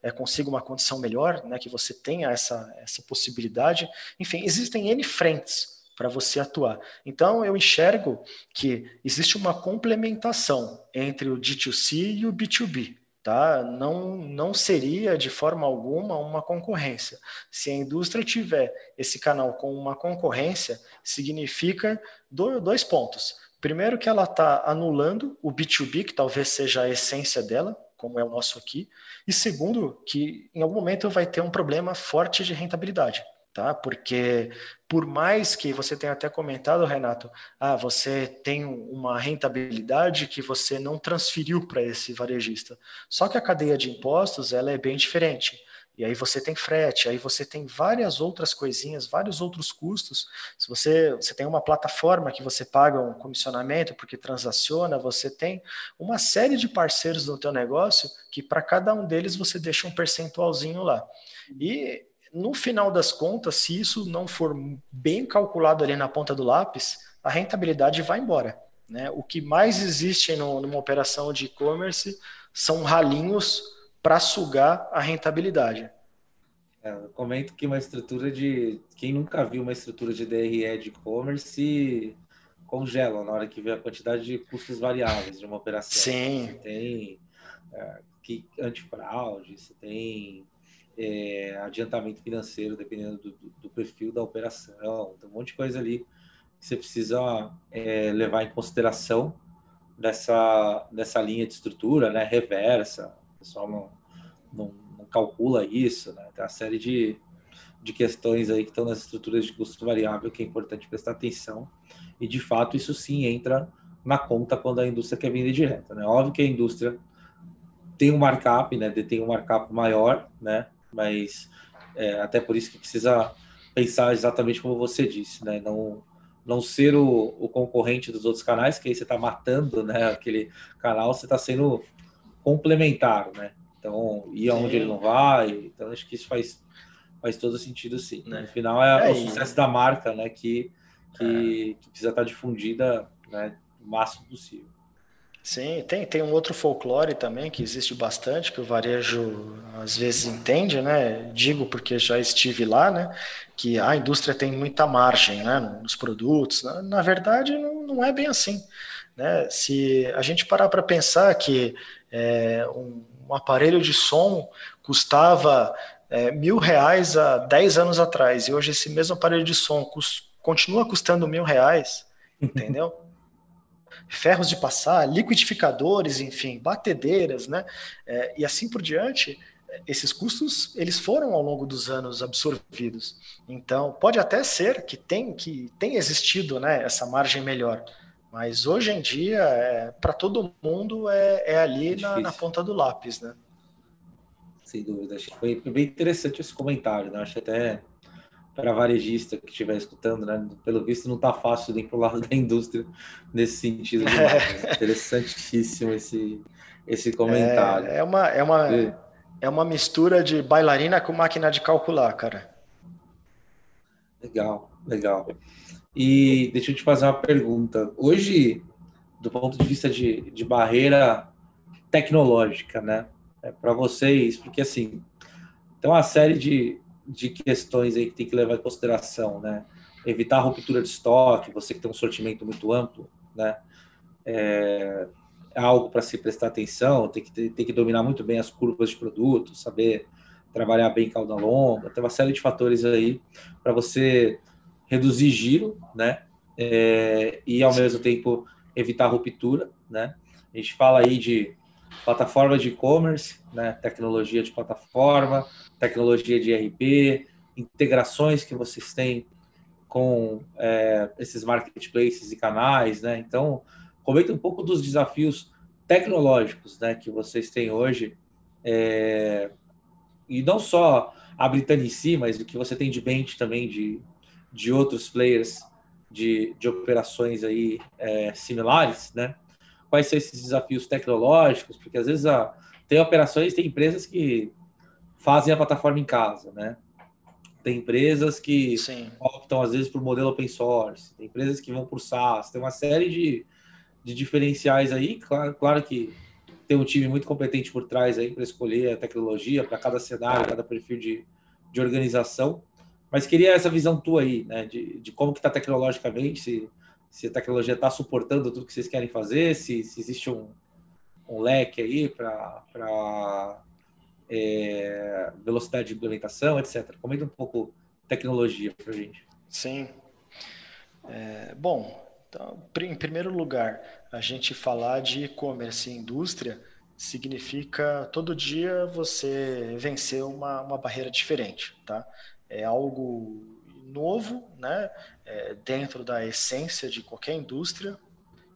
é, consiga uma condição melhor, né, que você tenha essa, essa possibilidade. Enfim, existem N frentes para você atuar. Então, eu enxergo que existe uma complementação entre o D2C e o B2B. Tá? Não, não seria de forma alguma uma concorrência. Se a indústria tiver esse canal com uma concorrência, significa dois pontos. Primeiro, que ela está anulando o B2B, que talvez seja a essência dela, como é o nosso aqui. E segundo, que em algum momento vai ter um problema forte de rentabilidade tá? Porque por mais que você tenha até comentado, Renato, ah, você tem uma rentabilidade que você não transferiu para esse varejista. Só que a cadeia de impostos ela é bem diferente. E aí você tem frete, aí você tem várias outras coisinhas, vários outros custos. Se você, você tem uma plataforma que você paga um comissionamento porque transaciona, você tem uma série de parceiros no teu negócio que para cada um deles você deixa um percentualzinho lá. E no final das contas, se isso não for bem calculado ali na ponta do lápis, a rentabilidade vai embora. Né? O que mais existe no, numa operação de e-commerce são ralinhos para sugar a rentabilidade. É, eu comento que uma estrutura de. Quem nunca viu uma estrutura de DRE de e-commerce congela na hora que vê a quantidade de custos variáveis de uma operação. Sim. Você tem é, que, antifraude, você tem é, adiantamento financeiro, dependendo do, do, perfil da operação. Tem um monte de coisa ali que você precisa é, levar em consideração dessa, dessa linha de estrutura, né? Reversa. Pessoal não, não, não calcula isso, né? Tem uma série de, de questões aí que estão nas estruturas de custo variável que é importante prestar atenção. E, de fato, isso sim entra na conta quando a indústria quer vender direto, né? Óbvio que a indústria tem um markup, né? Tem um markup maior, né? mas é, até por isso que precisa pensar exatamente como você disse, né? Não, não ser o, o concorrente dos outros canais, que aí você está matando né, aquele canal, você está sendo complementar, né? Então, ir aonde ele não vai. Então, acho que isso faz, faz todo sentido, sim. Né? No final, é, é o sucesso da marca, né? Que, que, é. que precisa estar difundida né, o máximo possível. Sim, tem, tem um outro folclore também que existe bastante, que o varejo às vezes entende, né? Digo porque já estive lá, né? Que a indústria tem muita margem né, nos produtos. Na, na verdade, não, não é bem assim. Né? Se a gente parar para pensar que é, um, um, aparelho de som custava é, mil reais há 10 anos atrás, e hoje esse mesmo aparelho de som continua custando mil reais, entendeu? ferros de passar, liquidificadores, enfim, batedeiras, né? É, e assim por diante, esses custos eles foram ao longo dos anos absorvidos. Então, pode até ser que tem que tem existido, né, essa margem melhor. Mas hoje em dia, é, para todo mundo, é, é ali é na, na, ponta do lápis, né? Sem dúvida. Acho que foi bem interessante esse comentário, né? Acho até para varejista que estiver escutando, né? Pelo visto não está fácil nem para o lado da indústria nesse sentido. É. Interessantíssimo esse, esse comentário. É, é uma, é, uma, é. é uma mistura de bailarina com máquina de calcular, cara. Legal, legal. E deixa eu te fazer uma pergunta. Hoje, do ponto de vista de, de barreira tecnológica, né? É para vocês, porque assim, tem uma série de, de questões aí que tem que levar em consideração, né? Evitar a ruptura de estoque, você que tem um sortimento muito amplo, né? É, é algo para se prestar atenção, tem que, tem que dominar muito bem as curvas de produto, saber trabalhar bem cauda longa, tem uma série de fatores aí para você reduzir giro, né? É, e ao mesmo tempo evitar ruptura, né? A gente fala aí de plataforma de e-commerce, né? Tecnologia de plataforma, tecnologia de RP, integrações que vocês têm com é, esses marketplaces e canais, né? Então, comenta um pouco dos desafios tecnológicos, né, que vocês têm hoje, é, e não só a Britânia em si, mas o que você tem de mente também de, de outros players de, de operações aí é, similares, né? Quais são esses desafios tecnológicos? Porque às vezes a, tem operações, tem empresas que fazem a plataforma em casa, né? Tem empresas que Sim. optam, às vezes, por modelo open source, tem empresas que vão por SaaS, tem uma série de, de diferenciais aí. Claro, claro que tem um time muito competente por trás aí para escolher a tecnologia para cada cenário, cada perfil de, de organização. Mas queria essa visão tua aí, né? De, de como que está tecnologicamente, se, se a tecnologia está suportando tudo que vocês querem fazer, se, se existe um, um leque aí para é, velocidade de implementação, etc. Comenta um pouco tecnologia para a gente. Sim. É, bom, então, em primeiro lugar, a gente falar de e-commerce e indústria significa todo dia você vencer uma, uma barreira diferente, tá? É algo novo, né? É, dentro da essência de qualquer indústria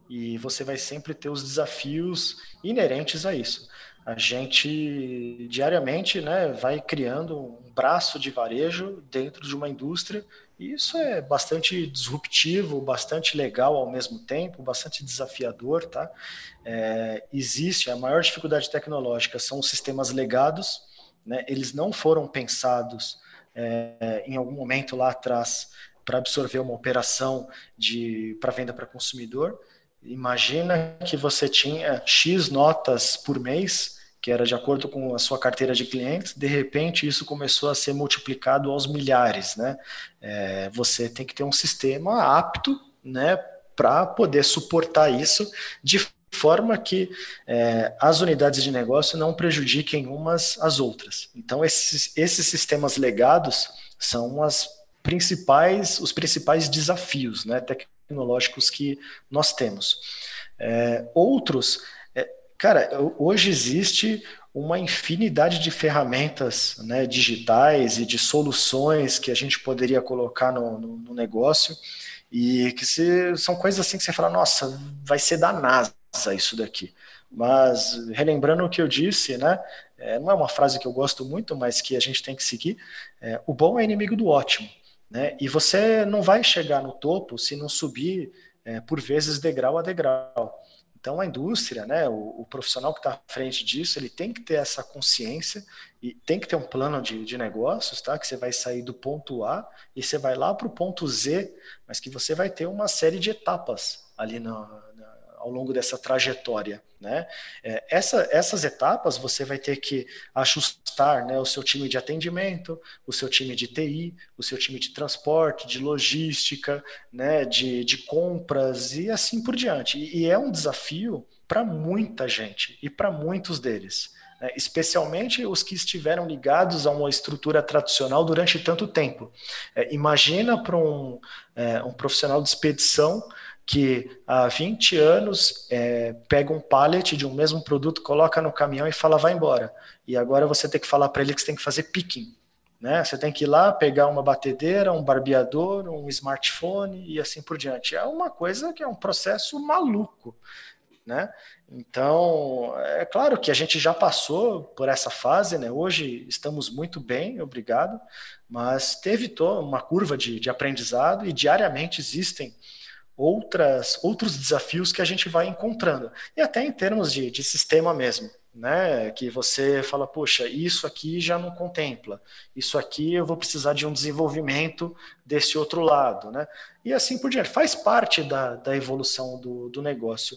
e você vai sempre ter os desafios inerentes a isso. a gente diariamente né, vai criando um braço de varejo dentro de uma indústria e isso é bastante disruptivo, bastante legal ao mesmo tempo, bastante desafiador, tá? É, existe a maior dificuldade tecnológica são os sistemas legados, né? Eles não foram pensados é, em algum momento lá atrás para absorver uma operação de para venda para consumidor. Imagina que você tinha X notas por mês que era de acordo com a sua carteira de clientes, de repente isso começou a ser multiplicado aos milhares, né? É, você tem que ter um sistema apto, né, para poder suportar isso de forma que é, as unidades de negócio não prejudiquem umas às outras. Então esses, esses sistemas legados são as principais, os principais desafios, né, tecnológicos que nós temos. É, outros Cara, hoje existe uma infinidade de ferramentas né, digitais e de soluções que a gente poderia colocar no, no, no negócio e que se, são coisas assim que você fala, nossa, vai ser da NASA isso daqui. Mas relembrando o que eu disse, né, é, não é uma frase que eu gosto muito, mas que a gente tem que seguir, é, o bom é inimigo do ótimo. Né? E você não vai chegar no topo se não subir é, por vezes degrau a degrau. Então, a indústria, né, o, o profissional que está à frente disso, ele tem que ter essa consciência e tem que ter um plano de, de negócios, tá? Que você vai sair do ponto A e você vai lá para o ponto Z, mas que você vai ter uma série de etapas ali no, ao longo dessa trajetória. Né? É, essa, essas etapas você vai ter que ajustar né, o seu time de atendimento, o seu time de TI, o seu time de transporte, de logística, né, de, de compras e assim por diante. E, e é um desafio para muita gente e para muitos deles. Né, especialmente os que estiveram ligados a uma estrutura tradicional durante tanto tempo. É, imagina para um, é, um profissional de expedição que há 20 anos é, pega um pallet de um mesmo produto, coloca no caminhão e fala vai embora. E agora você tem que falar para ele que você tem que fazer picking. Né? Você tem que ir lá pegar uma batedeira, um barbeador, um smartphone e assim por diante. É uma coisa que é um processo maluco. Né? Então, é claro que a gente já passou por essa fase, né? hoje estamos muito bem, obrigado, mas teve uma curva de, de aprendizado e diariamente existem outras, outros desafios que a gente vai encontrando. E até em termos de, de sistema mesmo, né? Que você fala, poxa, isso aqui já não contempla, isso aqui eu vou precisar de um desenvolvimento desse outro lado, né? E assim por diante, faz parte da, da evolução do, do negócio.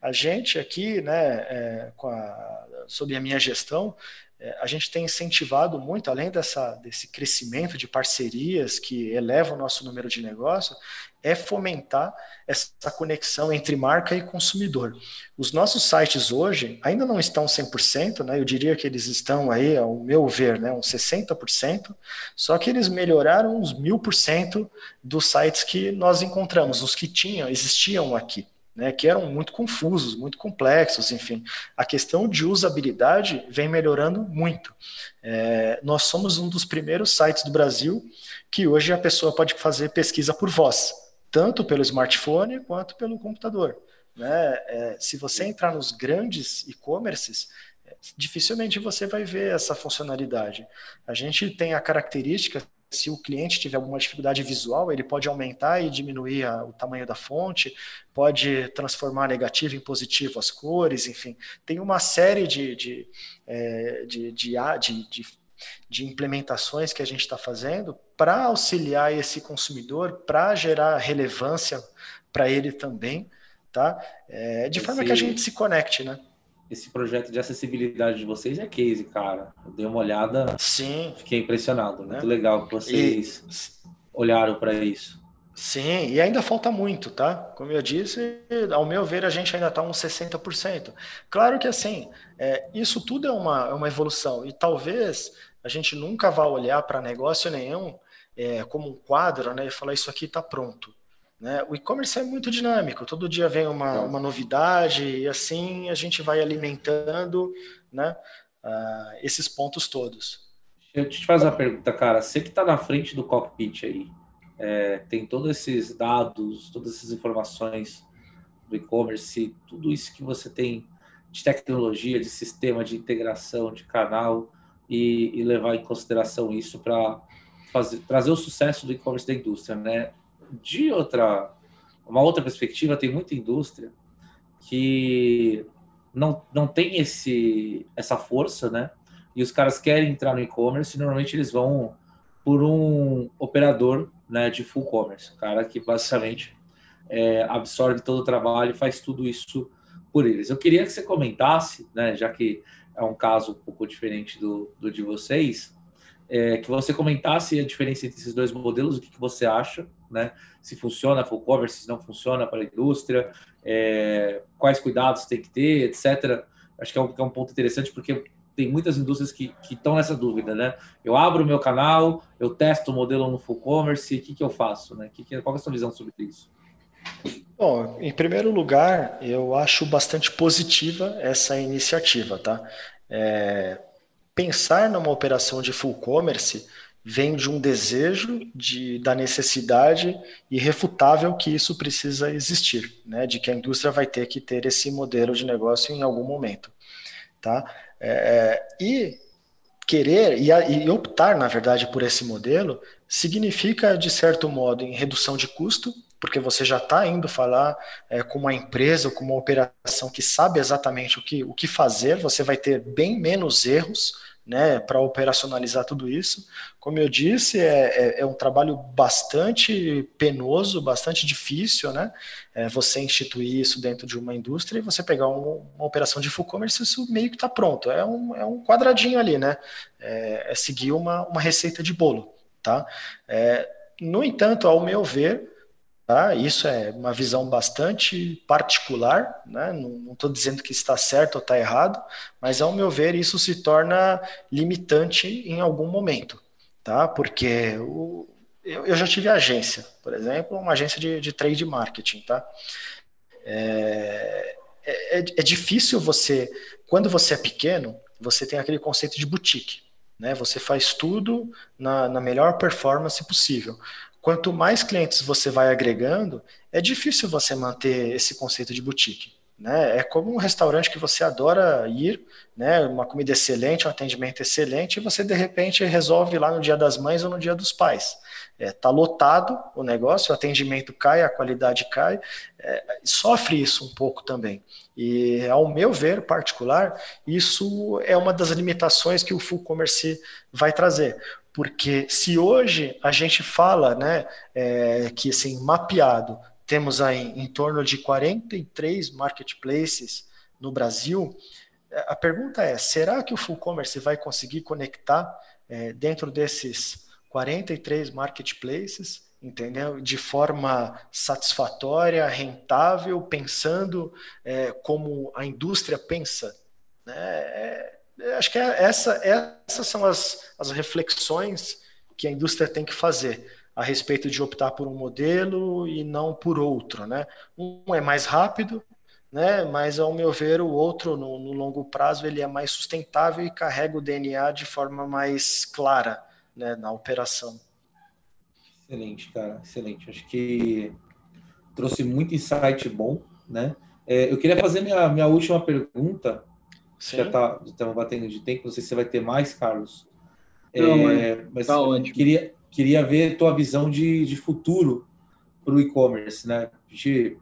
A gente aqui, né, é, a, sob a minha gestão, é, a gente tem incentivado muito, além dessa, desse crescimento de parcerias que eleva o nosso número de negócio, é fomentar essa conexão entre marca e consumidor. Os nossos sites hoje ainda não estão 100%, né? eu diria que eles estão aí, ao meu ver, né, uns 60%, só que eles melhoraram uns 1000% dos sites que nós encontramos, os que tinham, existiam aqui né, que eram muito confusos, muito complexos, enfim. A questão de usabilidade vem melhorando muito. É, nós somos um dos primeiros sites do Brasil que hoje a pessoa pode fazer pesquisa por voz, tanto pelo smartphone quanto pelo computador. Né? É, se você entrar nos grandes e-commerces, dificilmente você vai ver essa funcionalidade. A gente tem a característica se o cliente tiver alguma dificuldade visual, ele pode aumentar e diminuir a, o tamanho da fonte, pode transformar negativo em positivo as cores, enfim, tem uma série de, de, é, de, de, de, de implementações que a gente está fazendo para auxiliar esse consumidor, para gerar relevância para ele também, tá? É, de forma que a gente se conecte, né? esse projeto de acessibilidade de vocês é case, cara. Eu dei uma olhada. Sim. Fiquei impressionado. Muito é. legal que vocês e... olharam para isso. Sim, e ainda falta muito, tá? Como eu disse, ao meu ver, a gente ainda está uns 60%. Claro que assim, é, isso tudo é uma, é uma evolução, e talvez a gente nunca vá olhar para negócio nenhum é, como um quadro né, e falar isso aqui está pronto. Né? O e-commerce é muito dinâmico, todo dia vem uma, uma novidade e assim a gente vai alimentando né, uh, esses pontos todos. Eu te fazer uma pergunta, cara. Você que está na frente do cockpit aí, é, tem todos esses dados, todas essas informações do e-commerce, tudo isso que você tem de tecnologia, de sistema, de integração, de canal e, e levar em consideração isso para trazer o sucesso do e-commerce da indústria, né? De outra, uma outra perspectiva, tem muita indústria que não, não tem esse, essa força, né? E os caras querem entrar no e-commerce, normalmente eles vão por um operador né, de full commerce, cara que basicamente é, absorve todo o trabalho e faz tudo isso por eles. Eu queria que você comentasse, né, já que é um caso um pouco diferente do, do de vocês, é, que você comentasse a diferença entre esses dois modelos, o que, que você acha, né? Se funciona full commerce, se não funciona para a indústria, é, quais cuidados tem que ter, etc. Acho que é um, é um ponto interessante, porque tem muitas indústrias que estão nessa dúvida, né? Eu abro o meu canal, eu testo o modelo no full commerce, o que, que eu faço, né? Que, que, qual é a sua visão sobre isso? Bom, em primeiro lugar, eu acho bastante positiva essa iniciativa, tá? É, pensar numa operação de full commerce vem de um desejo, de, da necessidade irrefutável que isso precisa existir, né? De que a indústria vai ter que ter esse modelo de negócio em algum momento, tá? É, e querer e, e, optar, na verdade, por esse modelo significa, de certo modo, em redução de custo, porque você já está indo falar é, com uma empresa ou com uma operação que sabe exatamente o que, o que fazer, você vai ter bem menos erros né, para operacionalizar tudo isso. Como eu disse, é, é, é, um trabalho bastante penoso, bastante difícil, né? É, você instituir isso dentro de uma indústria e você pegar um, uma operação de full commerce, isso meio que está pronto. É um, é um quadradinho ali, né? É, é, seguir uma, uma receita de bolo, tá? É, no entanto, ao meu ver, Tá? Isso é uma visão bastante particular, né? não estou dizendo que está certo ou está errado, mas ao meu ver isso se torna limitante em algum momento, tá? porque o, eu, eu, já tive agência, por exemplo, uma agência de, de trade marketing. Tá? É, é, é difícil você, quando você é pequeno, você tem aquele conceito de boutique. Né? Você faz tudo na, na melhor performance possível. Quanto mais clientes você vai agregando, é difícil você manter esse conceito de boutique. Né? É como um restaurante que você adora ir, né? uma comida excelente, um atendimento excelente, e você de repente resolve lá no dia das mães ou no dia dos pais. Está é, tá lotado o negócio, o atendimento cai, a qualidade cai, é, sofre isso um pouco também. E, ao meu ver particular, isso é uma das limitações que o full commerce vai trazer. Porque se hoje a gente fala né, é, que assim, mapeado, temos aí em torno de 43 marketplaces no Brasil, é, a pergunta é: será que o full commerce vai conseguir conectar é, dentro desses 43 marketplaces, entendeu? De forma satisfatória, rentável, pensando é, como a indústria pensa? Né? É, acho que é essa, essas são as, as reflexões que a indústria tem que fazer a respeito de optar por um modelo e não por outro, né? Um é mais rápido, né? Mas ao meu ver o outro no, no longo prazo ele é mais sustentável e carrega o DNA de forma mais clara, né? Na operação. Excelente, cara, excelente. Acho que trouxe muito insight bom, né? É, eu queria fazer minha, minha última pergunta Sim. Já tá, estamos batendo de tempo, não sei se você vai ter mais, Carlos. Não, é, mas tá ótimo. Queria, queria ver tua visão de, de futuro para o e-commerce, né? A gente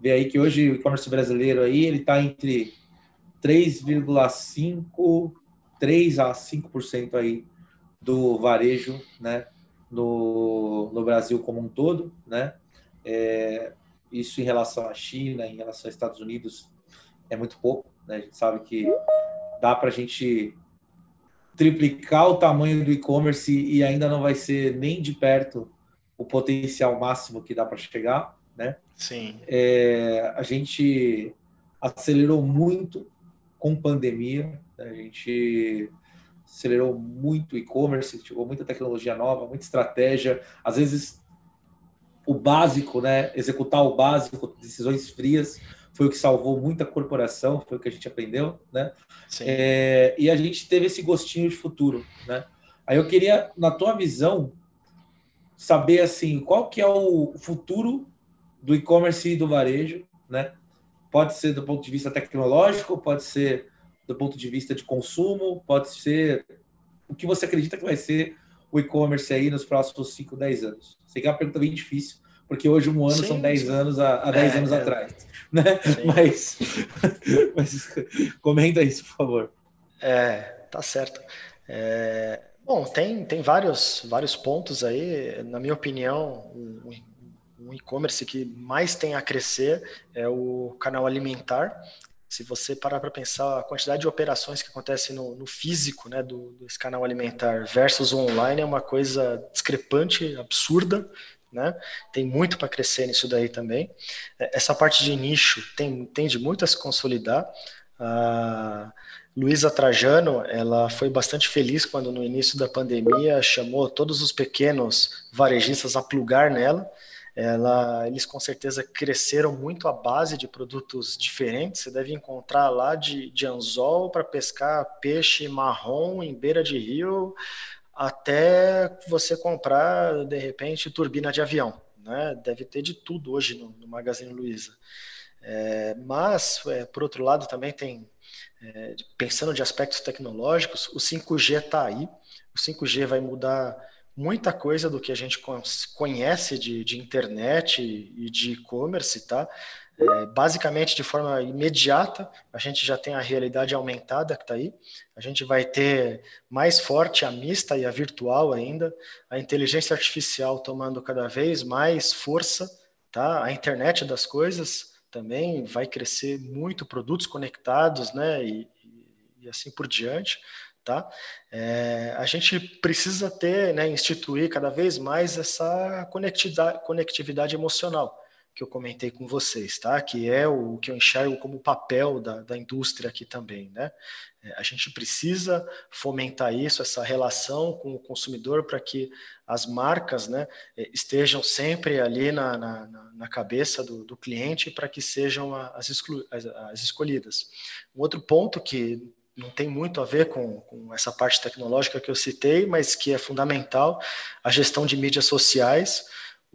vê aí que hoje o e-commerce brasileiro aí ele está entre 3,5 3 a 5% aí do varejo, né? No, no Brasil como um todo, né? É, isso em relação à China, em relação aos Estados Unidos, é muito pouco. Né? A gente sabe que dá para a gente triplicar o tamanho do e-commerce e ainda não vai ser nem de perto o potencial máximo que dá para chegar, né? Sim. É, a gente acelerou muito com pandemia, né? a gente acelerou muito o e-commerce, chegou muita tecnologia nova, muita estratégia, às vezes o básico, né? Executar o básico, decisões frias, foi o que salvou muita corporação, foi o que a gente aprendeu, né? É, e a gente teve esse gostinho de futuro, né? Aí eu queria, na tua visão, saber assim, qual que é o futuro do e-commerce e do varejo, né? pode ser do ponto de vista tecnológico, pode ser do ponto de vista de consumo, pode ser o que você acredita que vai ser o e-commerce aí nos próximos 5, 10 anos? Sei que é uma pergunta bem difícil, porque hoje um ano sim, são 10 sim. anos há, 10 é, anos é, atrás. Né? Mas, mas comenta isso, por favor. É, tá certo. É, bom, tem, tem vários, vários pontos aí. Na minha opinião, um, um e-commerce que mais tem a crescer é o canal alimentar. Se você parar para pensar a quantidade de operações que acontecem no, no físico né, do, desse canal alimentar versus o online é uma coisa discrepante, absurda. Né? Tem muito para crescer nisso daí também. É, essa parte de nicho tem, tende muito a se consolidar. A Luísa Trajano, ela foi bastante feliz quando no início da pandemia chamou todos os pequenos varejistas a plugar nela ela, eles com certeza cresceram muito a base de produtos diferentes. Você deve encontrar lá de, de anzol para pescar peixe marrom em beira de rio, até você comprar, de repente, turbina de avião. Né? Deve ter de tudo hoje no, no Magazine Luiza. É, mas, é, por outro lado, também tem, é, pensando de aspectos tecnológicos, o 5G está aí. O 5G vai mudar muita coisa do que a gente conhece de, de internet e de e-commerce, tá? É, basicamente, de forma imediata, a gente já tem a realidade aumentada que está aí. A gente vai ter mais forte a mista e a virtual ainda, a inteligência artificial tomando cada vez mais força, tá? A internet das coisas também vai crescer muito, produtos conectados, né? E, e assim por diante tá? É, a gente precisa ter, né, instituir cada vez mais essa conectividade, conectividade emocional que eu comentei com vocês, tá? Que é o que eu enxergo como papel da, da indústria aqui também, né? É, a gente precisa fomentar isso, essa relação com o consumidor, para que as marcas, né, estejam sempre ali na, na, na cabeça do, do cliente, para que sejam as, exclu, as, as escolhidas. Um outro ponto que não tem muito a ver com, com, essa parte tecnológica que eu citei, mas que é fundamental, a gestão de mídias sociais.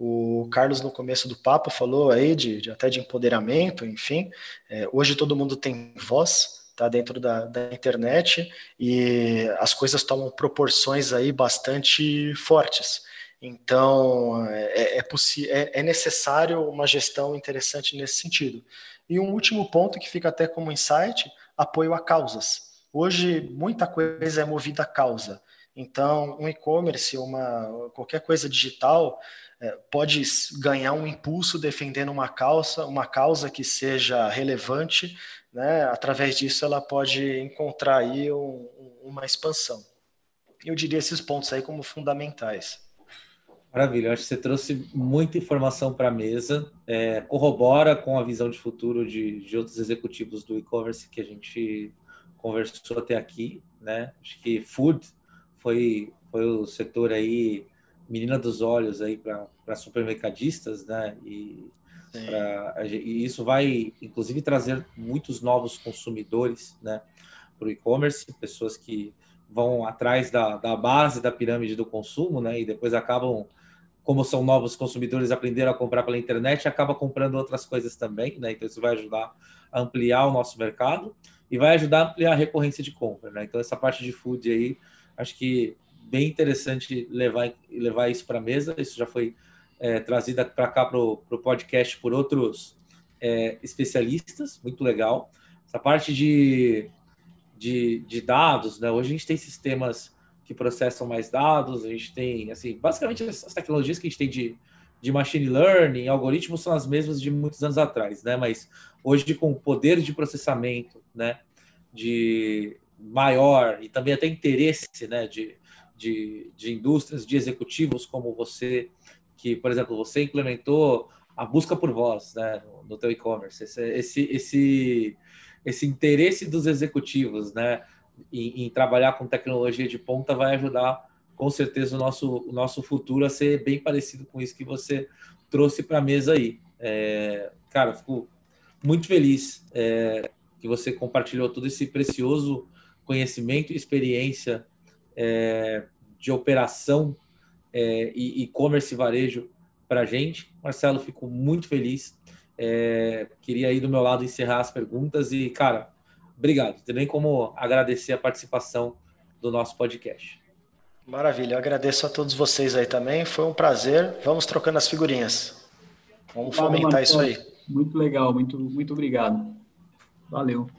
O Carlos, no começo do papo, falou aí de, de até de empoderamento, enfim. É, hoje todo mundo tem voz, tá dentro da, da, internet, e as coisas tomam proporções aí bastante fortes. Então, é, é, é, é necessário uma gestão interessante nesse sentido. E um último ponto que fica até como insight, apoio a causas. Hoje, muita coisa é movida a causa. Então, um e-commerce, uma qualquer coisa digital, é, pode ganhar um impulso defendendo uma causa, uma causa que seja relevante, né? Através disso, ela pode encontrar aí um, uma expansão. Eu diria esses pontos aí como fundamentais. Maravilha, acho que você trouxe muita informação para a mesa, é, corrobora com a visão de futuro de, de outros executivos do e-commerce que a gente conversou até aqui, né? Acho que food foi, foi o setor aí, menina dos olhos aí para supermercadistas, né? E, pra, e isso vai, inclusive, trazer muitos novos consumidores, né? Para o e-commerce, pessoas que vão atrás da, da base da pirâmide do consumo, né? E depois acabam, como são novos consumidores, aprenderam a comprar pela internet, acaba comprando outras coisas também, né? Então isso vai ajudar a ampliar o nosso mercado e vai ajudar a ampliar a recorrência de compra. Né? Então, essa parte de food aí, acho que bem interessante levar, levar isso para a mesa. Isso já foi é, trazida para cá para o podcast por outros é, especialistas, muito legal. Essa parte de, de, de, dados, né? hoje a gente tem sistemas que processam mais dados, a gente tem, assim, basicamente as tecnologias que a gente tem de, de machine learning, algoritmos são as mesmas de muitos anos atrás, né? Mas hoje com poder de processamento, né, de maior e também até interesse, né, de, de, de indústrias, de executivos como você, que, por exemplo, você implementou a busca por voz, né, no, teu e-commerce, esse, esse, esse, esse interesse dos executivos, né, em, em, trabalhar com tecnologia de ponta vai ajudar com certeza o nosso, o nosso futuro a ser bem parecido com isso que você trouxe para a mesa aí. É, cara, fico muito feliz é, que você compartilhou todo esse precioso conhecimento e experiência é, de operação é, e e-commerce varejo para a gente. Marcelo, fico muito feliz. É, queria aí do meu lado encerrar as perguntas e, cara, obrigado. Tem nem como agradecer a participação do nosso podcast. Maravilha, eu agradeço a todos vocês aí também. Foi um prazer. Vamos trocando as figurinhas. Vamos fomentar isso aí. Muito legal, muito, muito obrigado. Valeu.